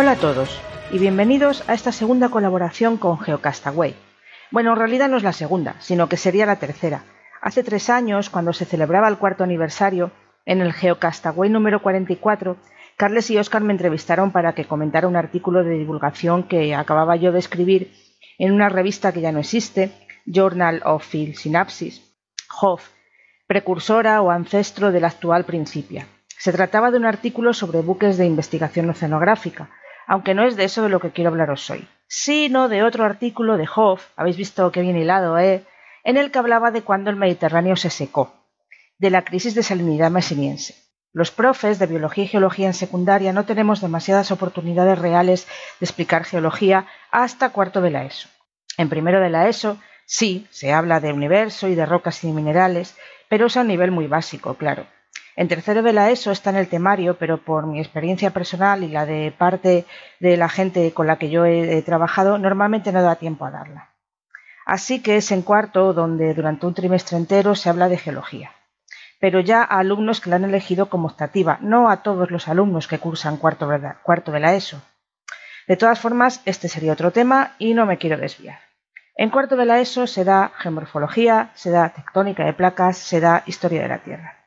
Hola a todos y bienvenidos a esta segunda colaboración con Geocastaway. Bueno, en realidad no es la segunda, sino que sería la tercera. Hace tres años, cuando se celebraba el cuarto aniversario, en el Geocastaway número 44, Carles y Oscar me entrevistaron para que comentara un artículo de divulgación que acababa yo de escribir en una revista que ya no existe, Journal of Field Synapsis, HOF, precursora o ancestro del actual Principia. Se trataba de un artículo sobre buques de investigación oceanográfica, aunque no es de eso de lo que quiero hablaros hoy, sino de otro artículo de Hoff, habéis visto que bien hilado, ¿eh? en el que hablaba de cuando el Mediterráneo se secó, de la crisis de salinidad mesiniense. Los profes de biología y geología en secundaria no tenemos demasiadas oportunidades reales de explicar geología hasta cuarto de la ESO. En primero de la ESO, sí, se habla de universo y de rocas y minerales, pero es a un nivel muy básico, claro. En tercero de la ESO está en el temario, pero por mi experiencia personal y la de parte de la gente con la que yo he, trabajado, normalmente no da tiempo a darla. Así que es en cuarto donde durante un trimestre entero se habla de geología. Pero ya a alumnos que la han elegido como optativa, no a todos los alumnos que cursan cuarto de la ESO. De todas formas, este sería otro tema y no me quiero desviar. En cuarto de la ESO se da geomorfología, se da tectónica de placas, se da historia de la Tierra.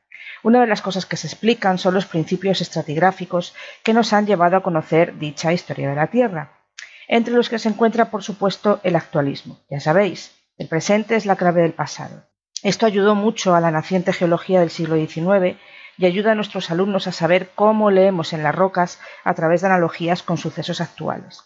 Una de las cosas que se explican son los principios estratigráficos que nos han llevado a conocer dicha historia de la Tierra, entre los que se encuentra, por supuesto, el actualismo. Ya sabéis, el presente es la clave del pasado. Esto ayudó mucho a la naciente geología del siglo XIX y ayuda a nuestros alumnos a saber cómo leemos en las rocas a través de analogías con sucesos actuales.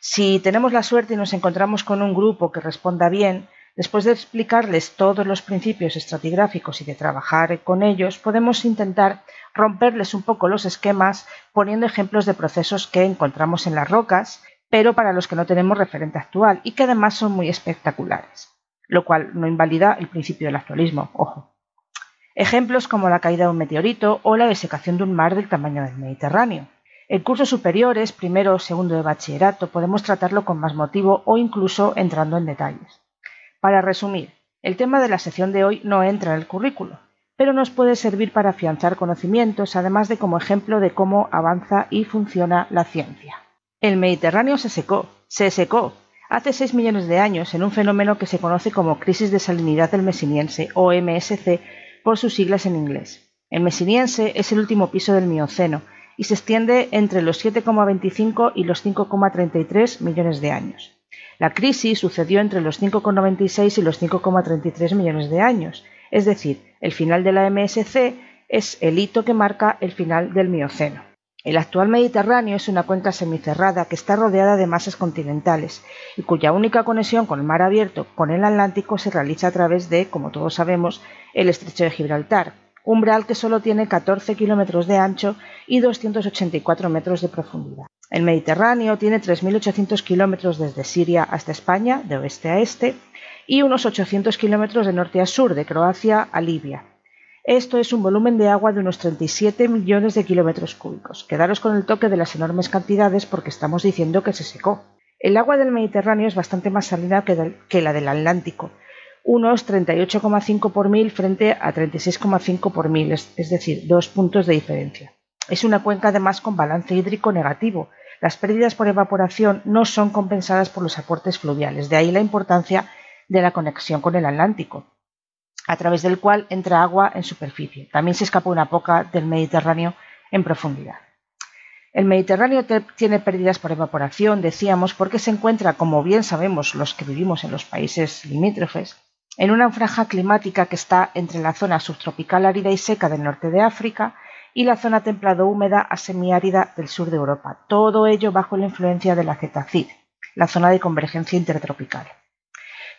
Si tenemos la suerte y nos encontramos con un grupo que responda bien, Después de explicarles todos los principios estratigráficos y de trabajar con ellos, podemos intentar romperles un poco los esquemas poniendo ejemplos de procesos que encontramos en las rocas, pero para los que no tenemos referente actual y que además son muy espectaculares, lo cual no invalida el principio del actualismo, ojo. Ejemplos como la caída de un meteorito o la desecación de un mar del tamaño del Mediterráneo. En cursos superiores, primero o segundo de bachillerato, podemos tratarlo con más motivo o incluso entrando en detalles. Para resumir, el tema de la sección de hoy no entra en el currículo, pero nos puede servir para afianzar conocimientos, además de como ejemplo de cómo avanza y funciona la ciencia. El Mediterráneo se secó, se secó, hace 6 millones de años en un fenómeno que se conoce como crisis de salinidad del Mesiniense o MSC por sus siglas en inglés. El Mesiniense es el último piso del Mioceno y se extiende entre los 7,25 y los 5,33 millones de años. La crisis sucedió entre los 5,96 y los 5,33 millones de años, es decir, el final de la MSC es el hito que marca el final del Mioceno. El actual Mediterráneo es una cuenca semicerrada que está rodeada de masas continentales y cuya única conexión con el mar abierto con el Atlántico se realiza a través de, como todos sabemos, el estrecho de Gibraltar, umbral que solo tiene 14 kilómetros de ancho y 284 metros de profundidad. El Mediterráneo tiene 3.800 kilómetros desde Siria hasta España, de oeste a este, y unos 800 kilómetros de norte a sur, de Croacia a Libia. Esto es un volumen de agua de unos 37 millones de kilómetros cúbicos. Quedaros con el toque de las enormes cantidades porque estamos diciendo que se secó. El agua del Mediterráneo es bastante más salina que, la del Atlántico, unos 38,5 por mil frente a 36,5 por mil, es decir, dos puntos de diferencia. Es una cuenca además con balance hídrico negativo, las pérdidas por evaporación no son compensadas por los aportes fluviales, de ahí la importancia de la conexión con el Atlántico, a través del cual entra agua en superficie. También se escapa una poca del Mediterráneo en profundidad. El Mediterráneo tiene pérdidas por evaporación, decíamos, porque se encuentra, como bien sabemos los que vivimos en los países limítrofes, en una franja climática que está entre la zona subtropical árida y seca del norte de África y la zona templado húmeda a semiárida del sur de Europa, todo ello bajo la influencia de la Zetacid, la zona de convergencia intertropical.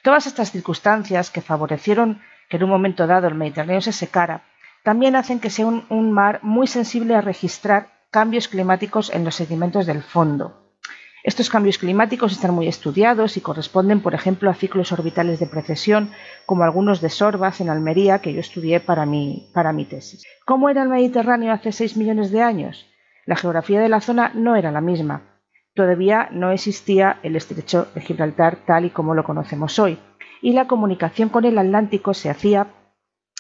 Todas estas circunstancias que favorecieron que en un momento dado el Mediterráneo se secara también hacen que sea un, mar muy sensible a registrar cambios climáticos en los sedimentos del fondo. Estos cambios climáticos están muy estudiados y corresponden, por ejemplo, a ciclos orbitales de precesión, como algunos de Sorbas en Almería, que yo estudié para mi, para mi tesis. ¿Cómo era el Mediterráneo hace 6 millones de años? La geografía de la zona no era la misma. Todavía no existía el estrecho de Gibraltar tal y como lo conocemos hoy, y la comunicación con el Atlántico se hacía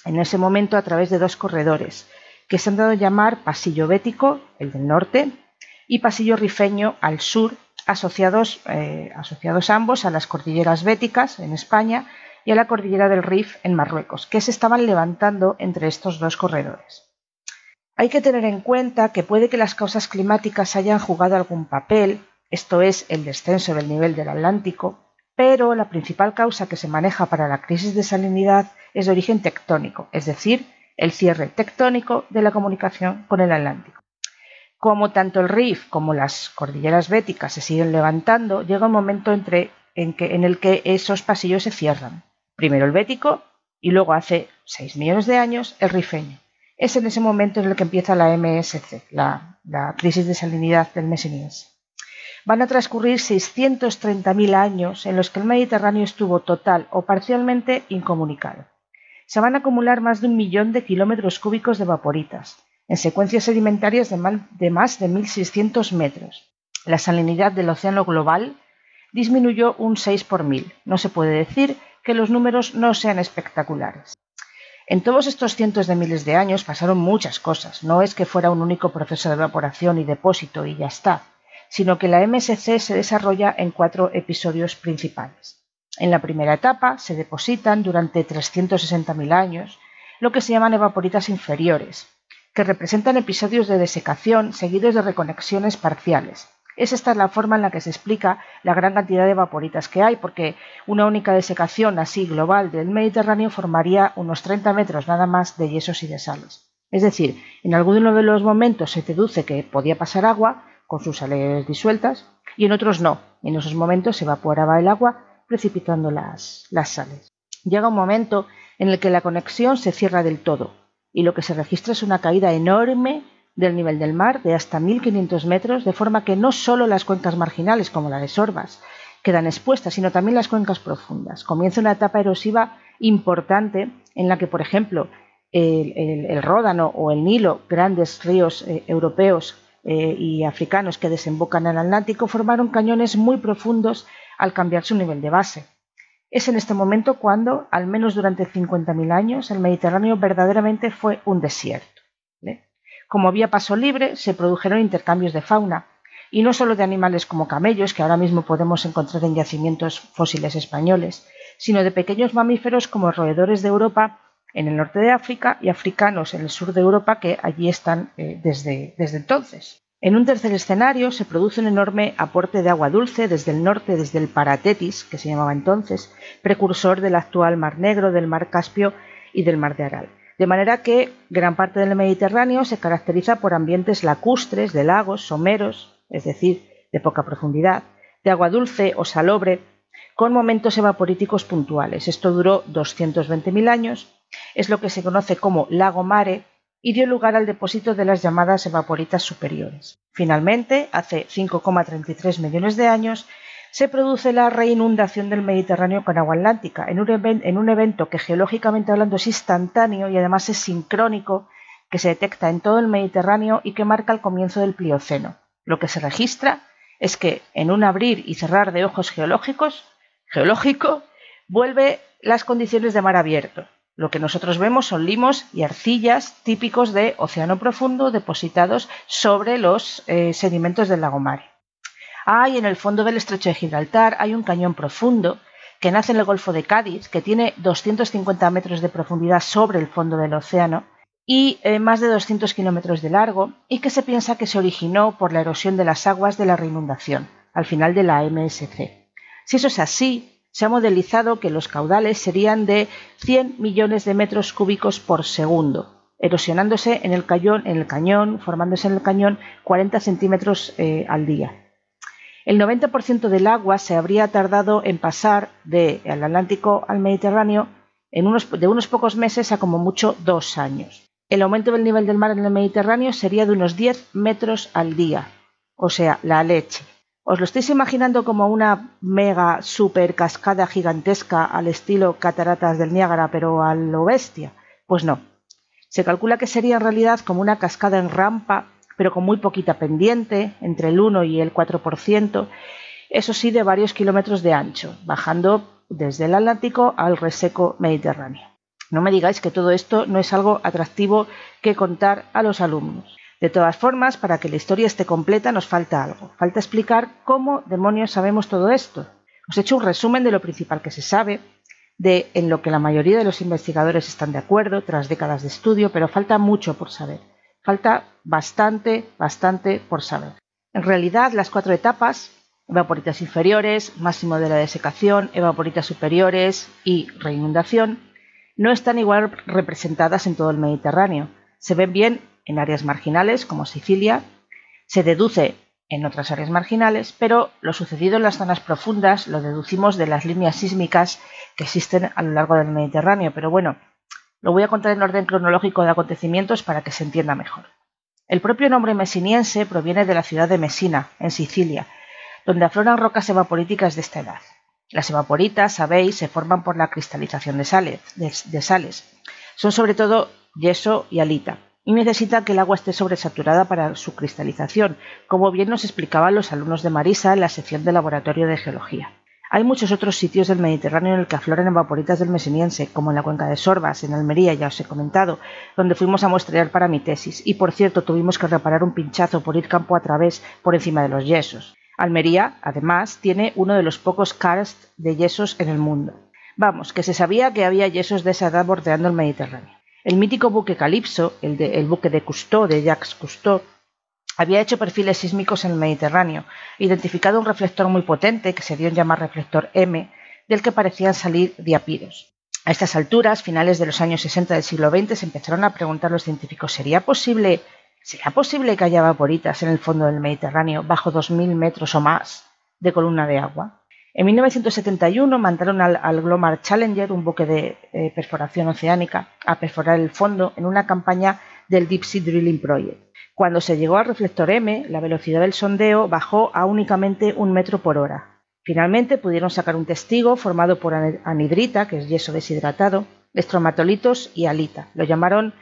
en ese momento a través de dos corredores, que se han dado a llamar pasillo bético, el del norte, y pasillo rifeño al sur, asociados, eh, asociados ambos a las cordilleras béticas en España y a la cordillera del Rif en Marruecos, que se estaban levantando entre estos dos corredores. Hay que tener en cuenta que puede que las causas climáticas hayan jugado algún papel, esto es el descenso del nivel del Atlántico, pero la principal causa que se maneja para la crisis de salinidad es de origen tectónico, es decir, el cierre tectónico de la comunicación con el Atlántico. Como tanto el Rif como las cordilleras béticas se siguen levantando, llega un momento en, en el que esos pasillos se cierran. Primero el bético y luego hace 6 millones de años el rifeño. Es en ese momento en el que empieza la MSC, la, la crisis de salinidad del Meseniense van a transcurrir 630.000 años en los que el Mediterráneo estuvo total o parcialmente incomunicado. Se van a acumular más de un millón de kilómetros cúbicos de vaporitas, en secuencias sedimentarias de, más de 1.600 metros. La salinidad del océano global disminuyó un 6 por mil. No se puede decir que los números no sean espectaculares. En todos estos cientos de miles de años pasaron muchas cosas. No es que fuera un único proceso de evaporación y depósito y ya está sino que la MSC se desarrolla en cuatro episodios principales. En la primera etapa se depositan durante 360.000 años lo que se llaman evaporitas inferiores, que representan episodios de desecación seguidos de reconexiones parciales. Es esta la forma en la que se explica la gran cantidad de vaporitas que hay, porque una única desecación así global del Mediterráneo formaría unos 30 metros nada más de yesos y de sales. Es decir, en alguno de los momentos se deduce que podía pasar agua, con sus sales disueltas y en otros no. En esos momentos se evaporaba el agua precipitando las, las sales. Llega un momento en el que la conexión se cierra del todo y lo que se registra es una caída enorme del nivel del mar de hasta 1500 metros, de forma que no solo las cuencas marginales como la de Sorbas quedan expuestas, sino también las cuencas profundas. Comienza una etapa erosiva importante en la que, por ejemplo, el, Ródano o el Nilo, grandes ríos eh, europeos eh, y africanos que desembocan en el Atlántico formaron cañones muy profundos al cambiar su nivel de base. Es en este momento cuando, al menos durante 50.000 años, el Mediterráneo verdaderamente fue un desierto. Como había paso libre, se produjeron intercambios de fauna, y no solo de animales como camellos, que ahora mismo podemos encontrar en yacimientos fósiles españoles, sino de pequeños mamíferos como roedores de Europa en el norte de África y africanos en el sur de Europa que allí están eh, desde, desde entonces. En un tercer escenario se produce un enorme aporte de agua dulce desde el norte, desde el Paratetis, que se llamaba entonces, precursor del actual Mar Negro, del Mar Caspio y del Mar de Aral. De manera que gran parte del Mediterráneo se caracteriza por ambientes lacustres de lagos, someros, es decir, de poca profundidad, de agua dulce o salobre, con momentos evaporíticos puntuales. Esto duró 220.000 años es lo que se conoce como lago mare y dio lugar al depósito de las llamadas evaporitas superiores. Finalmente, hace 5,33 millones de años, se produce la reinundación del Mediterráneo con agua atlántica, en un, evento que geológicamente hablando es instantáneo y además es sincrónico, que se detecta en todo el Mediterráneo y que marca el comienzo del Plioceno. Lo que se registra es que en un abrir y cerrar de ojos geológicos, geológico, vuelve las condiciones de mar abierto, lo que nosotros vemos son limos y arcillas típicos de océano profundo depositados sobre los eh, sedimentos del lago Mare. Hay en el fondo del estrecho de Gibraltar hay un cañón profundo que nace en el Golfo de Cádiz, que tiene 250 metros de profundidad sobre el fondo del océano y eh, más de 200 kilómetros de largo, y que se piensa que se originó por la erosión de las aguas de la reinundación, al final de la MSC. Si eso es así, se ha modelizado que los caudales serían de 100 millones de metros cúbicos por segundo, erosionándose en el cañón, formándose en el cañón 40 centímetros eh, al día. El 90% del agua se habría tardado en pasar del Atlántico al Mediterráneo en unos, de unos pocos meses a como mucho dos años. el aumento del nivel del mar en el Mediterráneo sería de unos 10 metros al día, o sea, la leche. ¿Os lo estáis imaginando como una mega super cascada gigantesca al estilo cataratas del Niágara, pero a lo bestia? Pues no. Se calcula que sería en realidad como una cascada en rampa, pero con muy poquita pendiente, entre el 1 y el 4%, eso sí de varios kilómetros de ancho, bajando desde el Atlántico al reseco Mediterráneo. No me digáis que todo esto no es algo atractivo que contar a los alumnos. De todas formas, para que la historia esté completa nos falta algo. Falta explicar cómo demonios sabemos todo esto. Os he hecho un resumen de lo principal que se sabe, de en lo que la mayoría de los investigadores están de acuerdo tras décadas de estudio, pero falta mucho por saber. Falta bastante, bastante por saber. En realidad, las cuatro etapas, evaporitas inferiores, máximo de la desecación, evaporitas superiores y reinundación, no están igual representadas en todo el Mediterráneo. Se ven bien en áreas marginales como Sicilia, se deduce en otras áreas marginales, pero lo sucedido en las zonas profundas lo deducimos de las líneas sísmicas que existen a lo largo del Mediterráneo. Pero bueno, lo voy a contar en orden cronológico de acontecimientos para que se entienda mejor. El propio nombre mesiniense proviene de la ciudad de Mesina, en Sicilia, donde afloran rocas evaporíticas de esta edad. Las evaporitas, sabéis, se forman por la cristalización de sales. de sales. Son sobre todo yeso y alita y necesita que el agua esté sobresaturada para su cristalización, como bien nos explicaban los alumnos de Marisa en la sección de laboratorio de geología. Hay muchos otros sitios del Mediterráneo en el que afloran evaporitas del mesiniense, como en la cuenca de Sorbas, en Almería, ya os he comentado, donde fuimos a muestrear para mi tesis, y por cierto tuvimos que reparar un pinchazo por ir campo a través por encima de los yesos. Almería, además, tiene uno de los pocos karsts de yesos en el mundo. Vamos, que se sabía que había yesos de esa edad bordeando el Mediterráneo. El mítico buque Calipso, el, buque de Cousteau, de Jacques Cousteau, había hecho perfiles sísmicos en el Mediterráneo, identificado un reflector muy potente que se dio en llamar reflector M, del que parecían salir diapiros. A estas alturas, finales de los años 60 del siglo XX, se empezaron a preguntar los científicos, ¿sería posible, ¿será posible que haya vaporitas en el fondo del Mediterráneo bajo 2.000 metros o más de columna de agua? En 1971 mandaron al, Glomar Challenger, un buque de eh, perforación oceánica, a perforar el fondo en una campaña del Deep Sea Drilling Project. Cuando se llegó al reflector M, la velocidad del sondeo bajó a únicamente un metro por hora. Finalmente pudieron sacar un testigo formado por anhidrita, que es yeso deshidratado, estromatolitos y alita. Lo llamaron,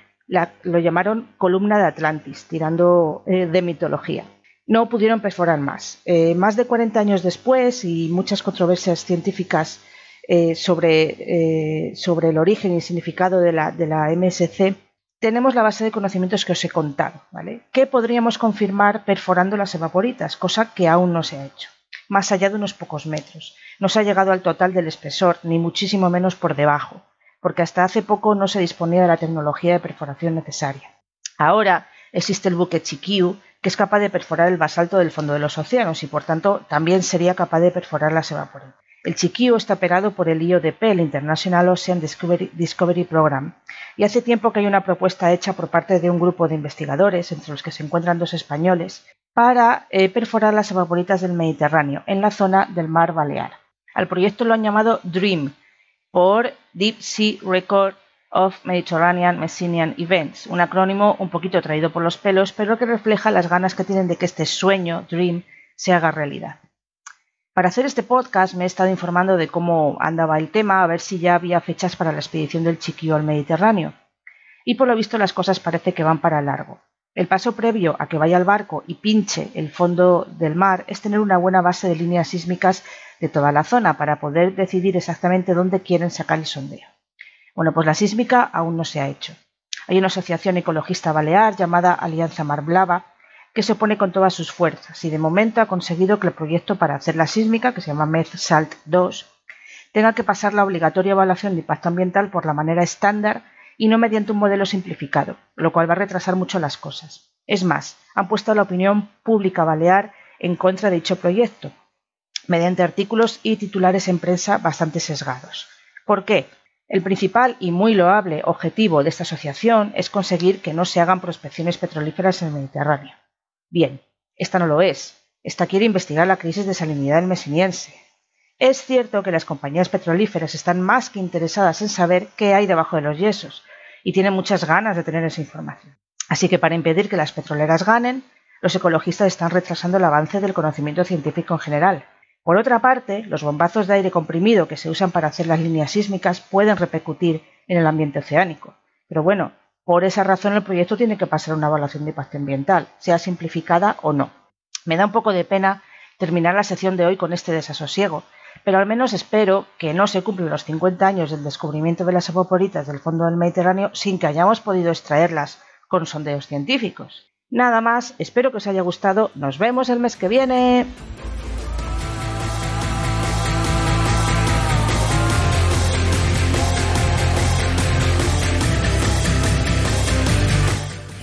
lo llamaron columna de Atlantis, tirando eh, de mitología no pudieron perforar más. Eh, más de 40 años después y muchas controversias científicas eh, sobre, eh, sobre, el origen y significado de la, de la, MSC, tenemos la base de conocimientos que os he contado, ¿vale? Que podríamos confirmar perforando las evaporitas, cosa que aún no se ha hecho, más allá de unos pocos metros. No se ha llegado al total del espesor, ni muchísimo menos por debajo, porque hasta hace poco no se disponía de la tecnología de perforación necesaria. Ahora existe el buque Chiquiu, que es capaz de perforar el basalto del fondo de los océanos y por tanto también sería capaz de perforar las evaporitas. El Chiquio está operado por el IODP, el International Ocean Discovery, Program, y hace tiempo que hay una propuesta hecha por parte de un grupo de investigadores, entre los que se encuentran dos españoles, para eh, perforar las evaporitas del Mediterráneo, en la zona del mar Balear. Al proyecto lo han llamado DREAM, por Deep Sea Record of Mediterranean Messinian Events, un acrónimo un poquito traído por los pelos, pero que refleja las ganas que tienen de que este sueño, Dream, se haga realidad. Para hacer este podcast me he estado informando de cómo andaba el tema, a ver si ya había fechas para la expedición del Chiquillo al Mediterráneo. Y por lo visto las cosas parece que van para largo. El paso previo a que vaya al barco y pinche el fondo del mar es tener una buena base de líneas sísmicas de toda la zona para poder decidir exactamente dónde quieren sacar el sondeo. Bueno, pues la sísmica aún no se ha hecho. Hay una asociación ecologista balear llamada Alianza Mar Blava que se opone con todas sus fuerzas y de momento ha conseguido que el proyecto para hacer la sísmica, que se llama MED-SALT 2, tenga que pasar la obligatoria evaluación de impacto ambiental por la manera estándar y no mediante un modelo simplificado, lo cual va a retrasar mucho las cosas. Es más, han puesto la opinión pública balear en contra de dicho proyecto, mediante artículos y titulares en prensa bastante sesgados. ¿Por qué? El principal y muy loable objetivo de esta asociación es conseguir que no se hagan prospecciones petrolíferas en el Mediterráneo. Bien, esta no lo es. Esta quiere investigar la crisis de salinidad mesiniense. Es cierto que las compañías petrolíferas están más que interesadas en saber qué hay debajo de los yesos, y tiene muchas ganas de tener esa información. Así que para impedir que las petroleras ganen, los ecologistas están retrasando el avance del conocimiento científico en general. Por otra parte, los bombazos de aire comprimido que se usan para hacer las líneas sísmicas pueden repercutir en el ambiente oceánico. Pero bueno, por esa razón el proyecto tiene que pasar una evaluación de impacto ambiental, sea simplificada o no. Me da un poco de pena terminar la sección de hoy con este desasosiego, pero al menos espero que no se cumplan los 50 años del descubrimiento de las evaporitas del fondo del Mediterráneo sin que hayamos podido extraerlas con sondeos científicos. Nada más, espero que os haya gustado, nos vemos el mes que viene.